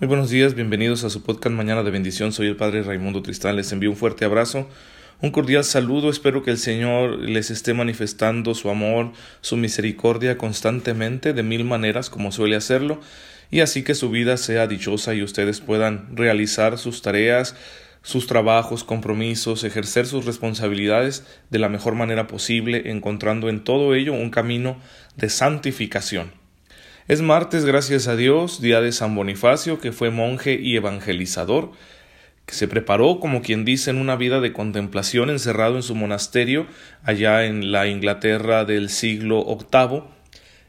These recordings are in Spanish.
Muy buenos días, bienvenidos a su podcast Mañana de Bendición. Soy el Padre Raimundo Tristán. Les envío un fuerte abrazo, un cordial saludo. Espero que el Señor les esté manifestando su amor, su misericordia constantemente, de mil maneras, como suele hacerlo, y así que su vida sea dichosa y ustedes puedan realizar sus tareas, sus trabajos, compromisos, ejercer sus responsabilidades de la mejor manera posible, encontrando en todo ello un camino de santificación. Es martes, gracias a Dios, día de San Bonifacio, que fue monje y evangelizador, que se preparó, como quien dice, en una vida de contemplación encerrado en su monasterio allá en la Inglaterra del siglo VIII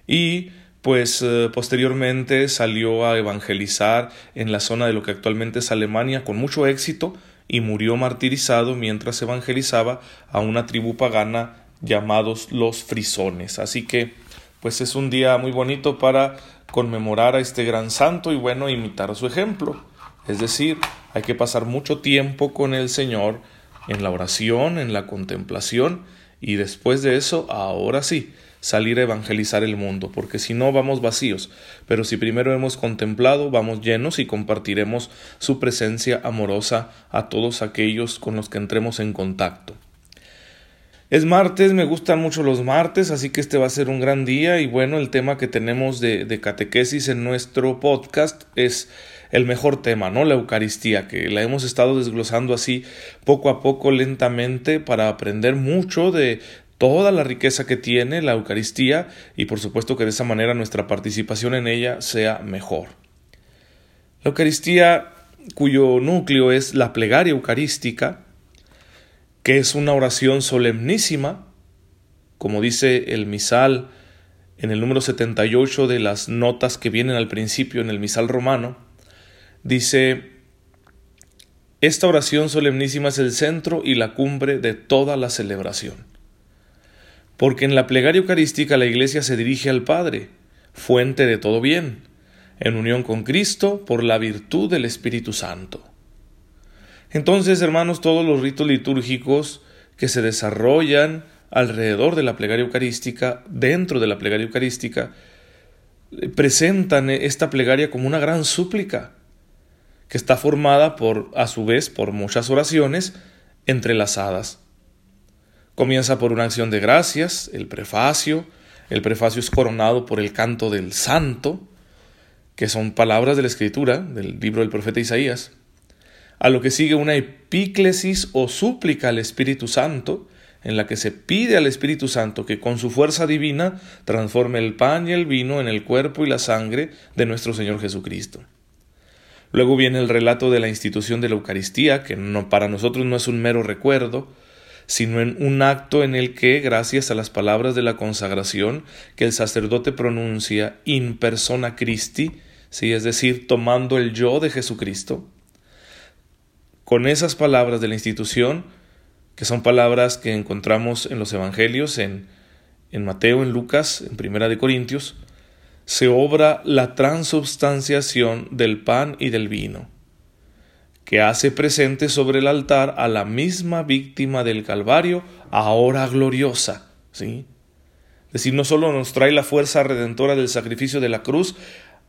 y pues eh, posteriormente salió a evangelizar en la zona de lo que actualmente es Alemania con mucho éxito y murió martirizado mientras evangelizaba a una tribu pagana llamados los frisones. Así que pues es un día muy bonito para conmemorar a este gran santo y bueno, imitar su ejemplo. Es decir, hay que pasar mucho tiempo con el Señor en la oración, en la contemplación y después de eso, ahora sí, salir a evangelizar el mundo, porque si no vamos vacíos, pero si primero hemos contemplado, vamos llenos y compartiremos su presencia amorosa a todos aquellos con los que entremos en contacto. Es martes, me gustan mucho los martes, así que este va a ser un gran día y bueno, el tema que tenemos de, catequesis en nuestro podcast es el mejor tema, ¿no? La Eucaristía, que la hemos estado desglosando así poco a poco, lentamente, para aprender mucho de toda la riqueza que tiene la Eucaristía y por supuesto que de esa manera nuestra participación en ella sea mejor. La Eucaristía, cuyo núcleo es la plegaria eucarística, que es una oración solemnísima, como dice el misal en el número 78 de las notas que vienen al principio en el misal romano, dice, esta oración solemnísima es el centro y la cumbre de toda la celebración. Porque en la plegaria eucarística la Iglesia se dirige al Padre, fuente de todo bien, en unión con Cristo por la virtud del Espíritu Santo. Entonces, hermanos, todos los ritos litúrgicos que se desarrollan alrededor de la plegaria eucarística, dentro de la plegaria eucarística, presentan esta plegaria como una gran súplica, que está formada por, a su vez, por muchas oraciones entrelazadas. Comienza por una acción de gracias, el prefacio, el prefacio es coronado por el canto del santo, que son palabras de la escritura, del libro del profeta Isaías, a lo que sigue una epíclesis o súplica al Espíritu Santo, en la que se pide al Espíritu Santo que con su fuerza divina transforme el pan y el vino en el cuerpo y la sangre de nuestro Señor Jesucristo. Luego viene el relato de la institución de la Eucaristía, que no, para nosotros no es un mero recuerdo, sino en un acto en el que, gracias a las palabras de la consagración que el sacerdote pronuncia in persona Christi, ¿sí? es decir, tomando el yo de Jesucristo, con esas palabras de la institución, que son palabras que encontramos en los Evangelios, en, en Mateo, en Lucas, en Primera de Corintios, se obra la transubstanciación del pan y del vino, que hace presente sobre el altar a la misma víctima del Calvario, ahora gloriosa, ¿sí? Es decir, no solo nos trae la fuerza redentora del sacrificio de la cruz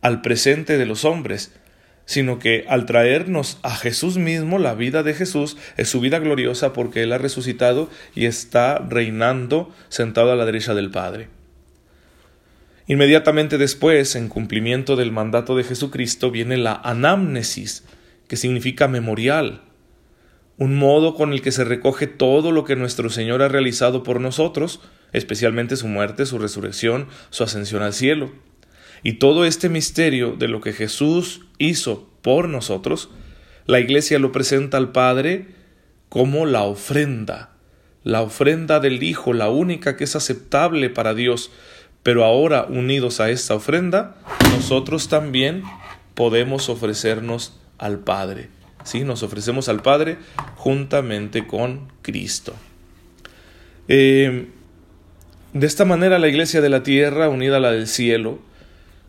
al presente de los hombres, sino que al traernos a Jesús mismo, la vida de Jesús es su vida gloriosa porque Él ha resucitado y está reinando sentado a la derecha del Padre. Inmediatamente después, en cumplimiento del mandato de Jesucristo, viene la anamnesis, que significa memorial, un modo con el que se recoge todo lo que nuestro Señor ha realizado por nosotros, especialmente su muerte, su resurrección, su ascensión al cielo. Y todo este misterio de lo que Jesús hizo por nosotros, la Iglesia lo presenta al Padre como la ofrenda, la ofrenda del Hijo, la única que es aceptable para Dios. Pero ahora, unidos a esta ofrenda, nosotros también podemos ofrecernos al Padre. ¿sí? Nos ofrecemos al Padre juntamente con Cristo. Eh, de esta manera la iglesia de la tierra, unida a la del cielo,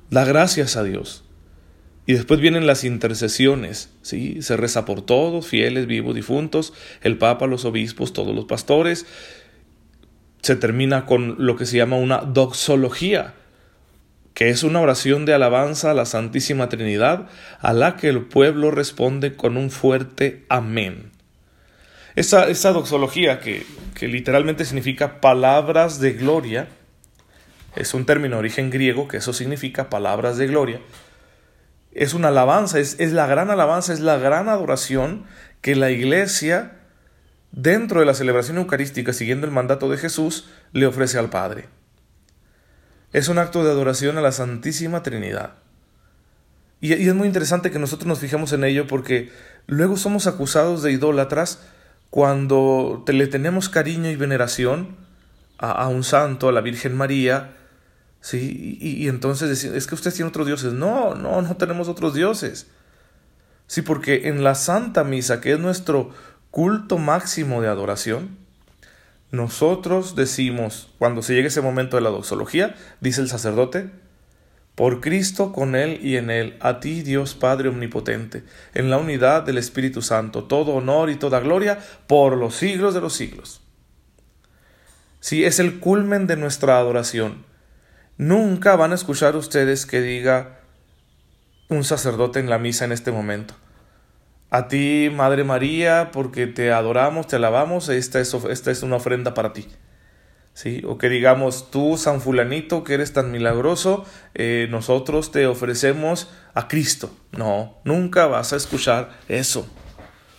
da gracias a Dios. Y después vienen las intercesiones, ¿sí? Se reza por todos, fieles, vivos, difuntos, el Papa, los obispos, todos los pastores. Se termina con lo que se llama una doxología, que es una oración de alabanza a la Santísima Trinidad, a la que el pueblo responde con un fuerte amén. Esa, esa doxología, que, que literalmente significa palabras de gloria, es un término de origen griego que eso significa palabras de gloria, es una alabanza, es, es, la gran alabanza, es la gran adoración que la iglesia, dentro de la celebración eucarística, siguiendo el mandato de Jesús, le ofrece al Padre. Es un acto de adoración a la Santísima Trinidad. Y, es muy interesante que nosotros nos fijemos en ello porque luego somos acusados de idólatras cuando te, le tenemos cariño y veneración a, a un santo, a la Virgen María, ¿sí? Y, y entonces decir, es que ustedes tienen otros dioses. No, no, no tenemos otros dioses. Sí, porque en la Santa Misa, que es nuestro culto máximo de adoración, nosotros decimos, cuando se llegue ese momento de la doxología, dice el sacerdote, por Cristo, con Él y en Él, a ti Dios Padre Omnipotente, en la unidad del Espíritu Santo, todo honor y toda gloria por los siglos de los siglos. Sí, es el culmen de nuestra adoración. Nunca van a escuchar ustedes que diga un sacerdote en la misa en este momento. A ti, Madre María, porque te adoramos, te alabamos, esta es, es una ofrenda para ti. ¿Sí? O que digamos, tú, San Fulanito, que eres tan milagroso, eh, nosotros te ofrecemos a Cristo. No, nunca vas a escuchar eso.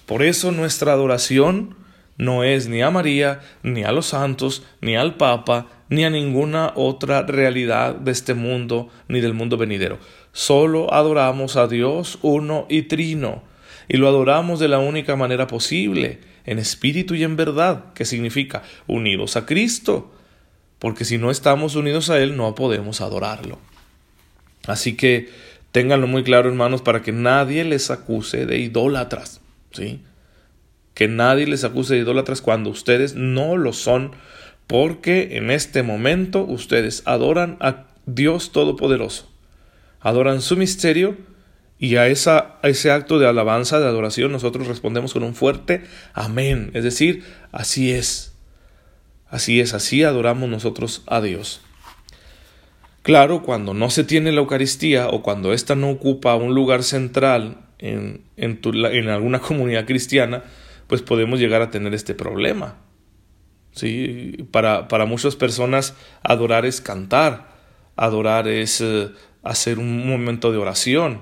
Por eso nuestra adoración no es ni a María, ni a los santos, ni al Papa, ni a ninguna otra realidad de este mundo, ni del mundo venidero. Solo adoramos a Dios uno y trino, y lo adoramos de la única manera posible, en espíritu y en verdad, que significa unidos a Cristo, porque si no estamos unidos a Él no podemos adorarlo. Así que ténganlo muy claro, hermanos, para que nadie les acuse de idólatras, ¿sí? Que nadie les acuse de idólatras cuando ustedes no lo son, porque en este momento ustedes adoran a Dios Todopoderoso, adoran su misterio, y a, a ese acto de alabanza, de adoración, nosotros respondemos con un fuerte amén. Es decir, así es. Así es, así adoramos nosotros a Dios. Claro, cuando no se tiene la Eucaristía o cuando ésta no ocupa un lugar central en, en, en alguna comunidad cristiana, pues podemos llegar a tener este problema. ¿Sí? Para, para muchas personas adorar es cantar, adorar es eh, hacer un momento de oración,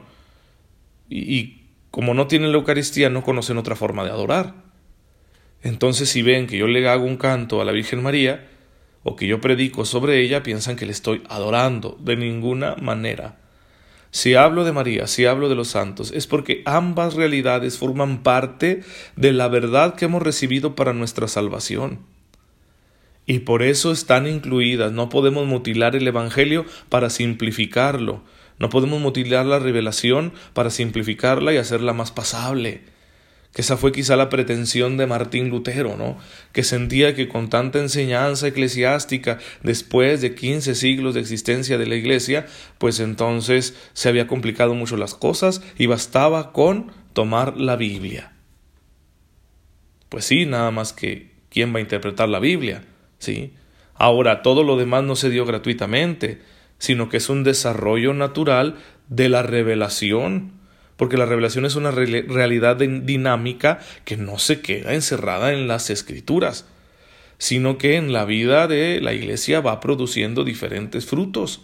y, como no tienen la Eucaristía, no conocen otra forma de adorar. Entonces, si ven que yo le hago un canto a la Virgen María, o que yo predico sobre ella, piensan que le estoy adorando. De ninguna manera. Si hablo de María, si hablo de los santos, es porque ambas realidades forman parte de la verdad que hemos recibido para nuestra salvación. Y por eso están incluidas. No podemos mutilar el Evangelio para simplificarlo. No podemos mutilar la revelación para simplificarla y hacerla más pasable. Que esa fue quizá la pretensión de Martín Lutero, ¿no? Que sentía que con tanta enseñanza eclesiástica, después de quince siglos de existencia de la Iglesia, pues entonces se había complicado mucho las cosas y bastaba con tomar la Biblia. Pues sí, nada más que ¿quién va a interpretar la Biblia? ¿Sí? Ahora, todo lo demás no se dio gratuitamente sino que es un desarrollo natural de la revelación, porque la revelación es una realidad dinámica que no se queda encerrada en las escrituras, sino que en la vida de la iglesia va produciendo diferentes frutos.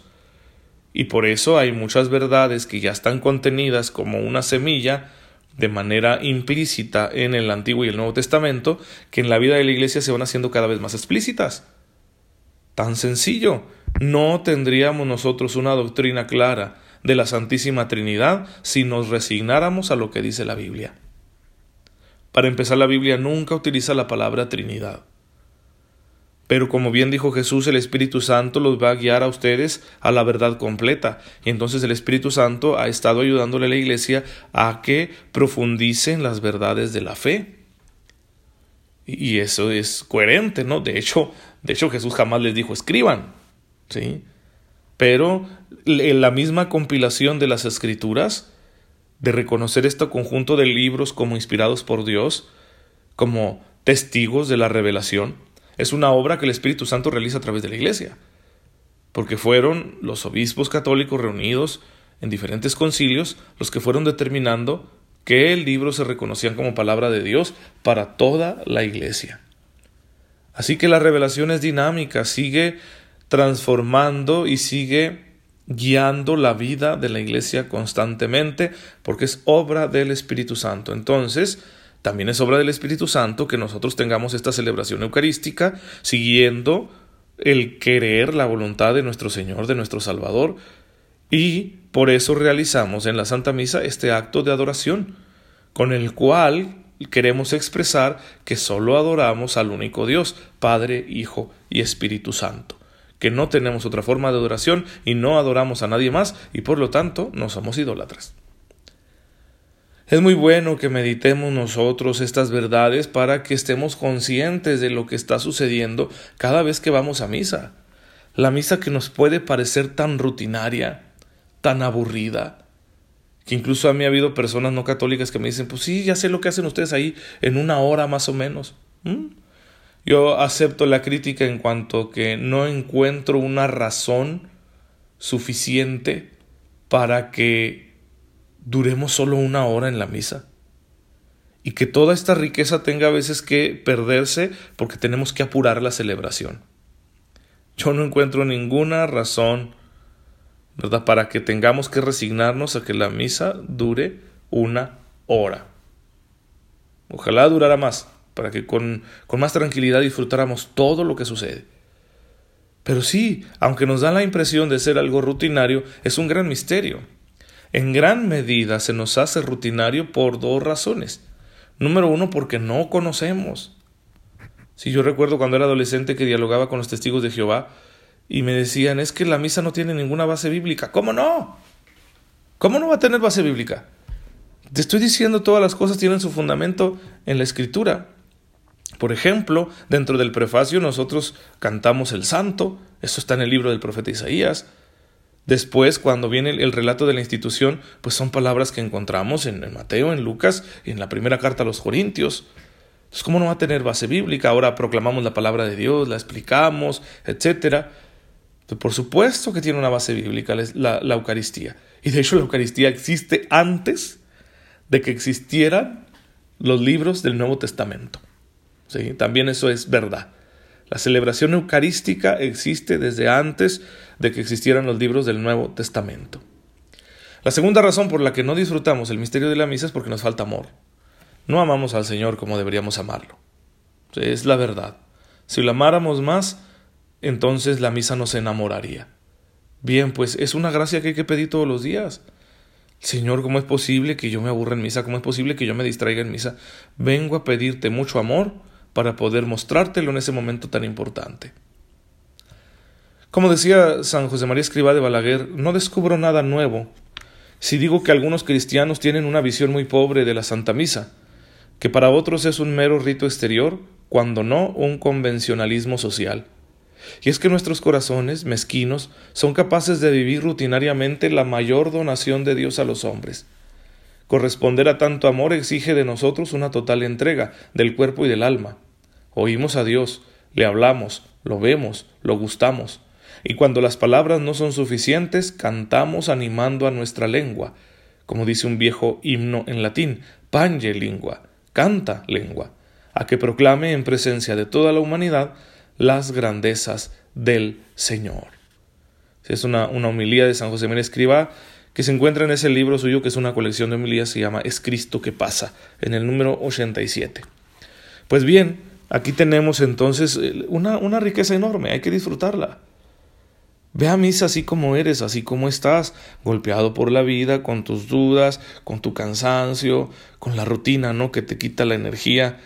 Y por eso hay muchas verdades que ya están contenidas como una semilla de manera implícita en el Antiguo y el Nuevo Testamento, que en la vida de la iglesia se van haciendo cada vez más explícitas. Tan sencillo no tendríamos nosotros una doctrina clara de la Santísima Trinidad si nos resignáramos a lo que dice la Biblia. Para empezar, la Biblia nunca utiliza la palabra Trinidad. Pero como bien dijo Jesús, el Espíritu Santo los va a guiar a ustedes a la verdad completa. Y entonces el Espíritu Santo ha estado ayudándole a la Iglesia a que profundice en las verdades de la fe. Y eso es coherente, ¿no? De hecho, de hecho Jesús jamás les dijo escriban. ¿sí? Pero en la misma compilación de las escrituras, de reconocer este conjunto de libros como inspirados por Dios, como testigos de la revelación, es una obra que el Espíritu Santo realiza a través de la Iglesia. porque fueron los obispos católicos reunidos en diferentes concilios los que fueron determinando que el libro se reconocían como palabra de Dios para toda la iglesia. Así que la revelación es dinámica, sigue transformando y sigue guiando la vida de la iglesia constantemente porque es obra del Espíritu Santo. Entonces, también es obra del Espíritu Santo que nosotros tengamos esta celebración eucarística siguiendo el querer, la voluntad de nuestro Señor, de nuestro Salvador, y por eso realizamos en la Santa Misa este acto de adoración, con el cual queremos expresar que solo adoramos al único Dios, Padre, Hijo y Espíritu Santo, que no tenemos otra forma de adoración y no adoramos a nadie más y por lo tanto no somos idólatras. Es muy bueno que meditemos nosotros estas verdades para que estemos conscientes de lo que está sucediendo cada vez que vamos a misa. La misa que nos puede parecer tan rutinaria, tan aburrida, que incluso a mí ha habido personas no católicas que me dicen, pues sí, ya sé lo que hacen ustedes ahí en una hora más o menos. ¿Mm? Yo acepto la crítica en cuanto que no encuentro una razón suficiente para que duremos solo una hora en la misa. Y que toda esta riqueza tenga a veces que perderse porque tenemos que apurar la celebración. Yo no encuentro ninguna razón, ¿verdad?, para que tengamos que resignarnos a que la misa dure una hora. Ojalá durara más, para que con, con más tranquilidad disfrutáramos todo lo que sucede. Pero sí, aunque nos da la impresión de ser algo rutinario, es un gran misterio en gran medida se nos hace rutinario por dos razones. Número uno, porque no conocemos. Si yo recuerdo cuando era adolescente que dialogaba con los testigos de Jehová y me decían, es que la misa no tiene ninguna base bíblica. ¿Cómo no? ¿Cómo no va a tener base bíblica? Te estoy diciendo todas las cosas tienen su fundamento en la escritura. Por ejemplo, dentro del prefacio nosotros cantamos el santo, eso está en el libro del profeta Isaías. Después, cuando viene el, relato de la institución, pues son palabras que encontramos en, Mateo, en Lucas y en la primera carta a los Corintios. Entonces, ¿cómo no va a tener base bíblica? Ahora proclamamos la palabra de Dios, la explicamos, etc. Por supuesto que tiene una base bíblica la, la Eucaristía. Y de hecho la Eucaristía existe antes de que existieran los libros del Nuevo Testamento. También eso es verdad. La celebración eucarística existe desde antes de que existieran los libros del Nuevo Testamento. La segunda razón por la que no disfrutamos el misterio de la misa es porque nos falta amor. No amamos al Señor como deberíamos amarlo. Es la verdad. Si lo amáramos más, entonces la misa nos enamoraría. Bien, pues es una gracia que hay que pedir todos los días. Señor, ¿cómo es posible que yo me aburra en misa? ¿Cómo es posible que yo me distraiga en misa? Vengo a pedirte mucho amor para poder mostrártelo en ese momento tan importante. Como decía San José María Escribá de Balaguer, no descubro nada nuevo si digo que algunos cristianos tienen una visión muy pobre de la Santa Misa, que para otros es un mero rito exterior, cuando no un convencionalismo social. Y es que nuestros corazones, mezquinos, son capaces de vivir rutinariamente la mayor donación de Dios a los hombres. Corresponder a tanto amor exige de nosotros una total entrega del cuerpo y del alma. Oímos a Dios, le hablamos, lo vemos, lo gustamos. Y cuando las palabras no son suficientes, cantamos animando a nuestra lengua. Como dice un viejo himno en latín, pange lingua, canta lengua, a que proclame en presencia de toda la humanidad las grandezas del Señor. Es una, una homilía de San José María Escriba que se encuentra en ese libro suyo que es una colección de homilías, se llama Es Cristo que pasa, en el número 87. Pues bien, Aquí tenemos entonces eh, una, una riqueza enorme, hay que disfrutarla. Ve a misa así como eres, así como estás, golpeado por la vida, con tus dudas, con tu cansancio, con la rutina, ¿no? Que te quita la energía,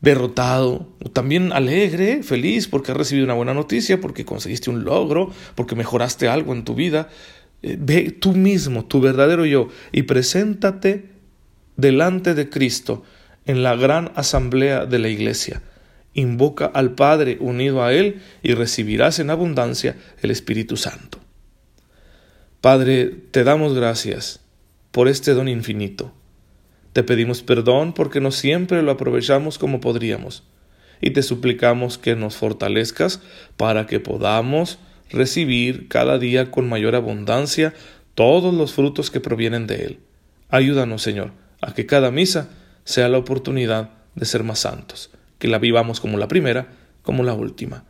derrotado, también alegre, feliz porque has recibido una buena noticia, porque conseguiste un logro, porque mejoraste algo en tu vida. Eh, ve tú mismo, tu verdadero yo, y preséntate delante de Cristo en la gran asamblea de la iglesia invoca al Padre unido a Él y recibirás en abundancia el Espíritu Santo. Padre, te damos gracias por este don infinito. Te pedimos perdón porque no siempre lo aprovechamos como podríamos y te suplicamos que nos fortalezcas para que podamos recibir cada día con mayor abundancia todos los frutos que provienen de Él. Ayúdanos, Señor, a que cada misa sea la oportunidad de ser más santos, que la vivamos como la primera, como la última.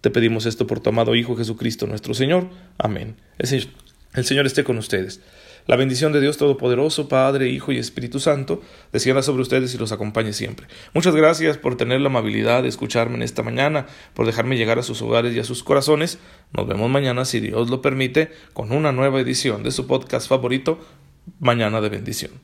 Te pedimos esto por tu amado Hijo Jesucristo nuestro Señor. Amén. El Señor esté con ustedes. La bendición de Dios Todopoderoso, Padre, Hijo y Espíritu Santo, descienda sobre ustedes y los acompañe siempre. Muchas gracias por tener la amabilidad de escucharme en esta mañana, por dejarme llegar a sus hogares y a sus corazones. Nos vemos mañana, si Dios lo permite, con una nueva edición de su podcast favorito, Mañana de Bendición.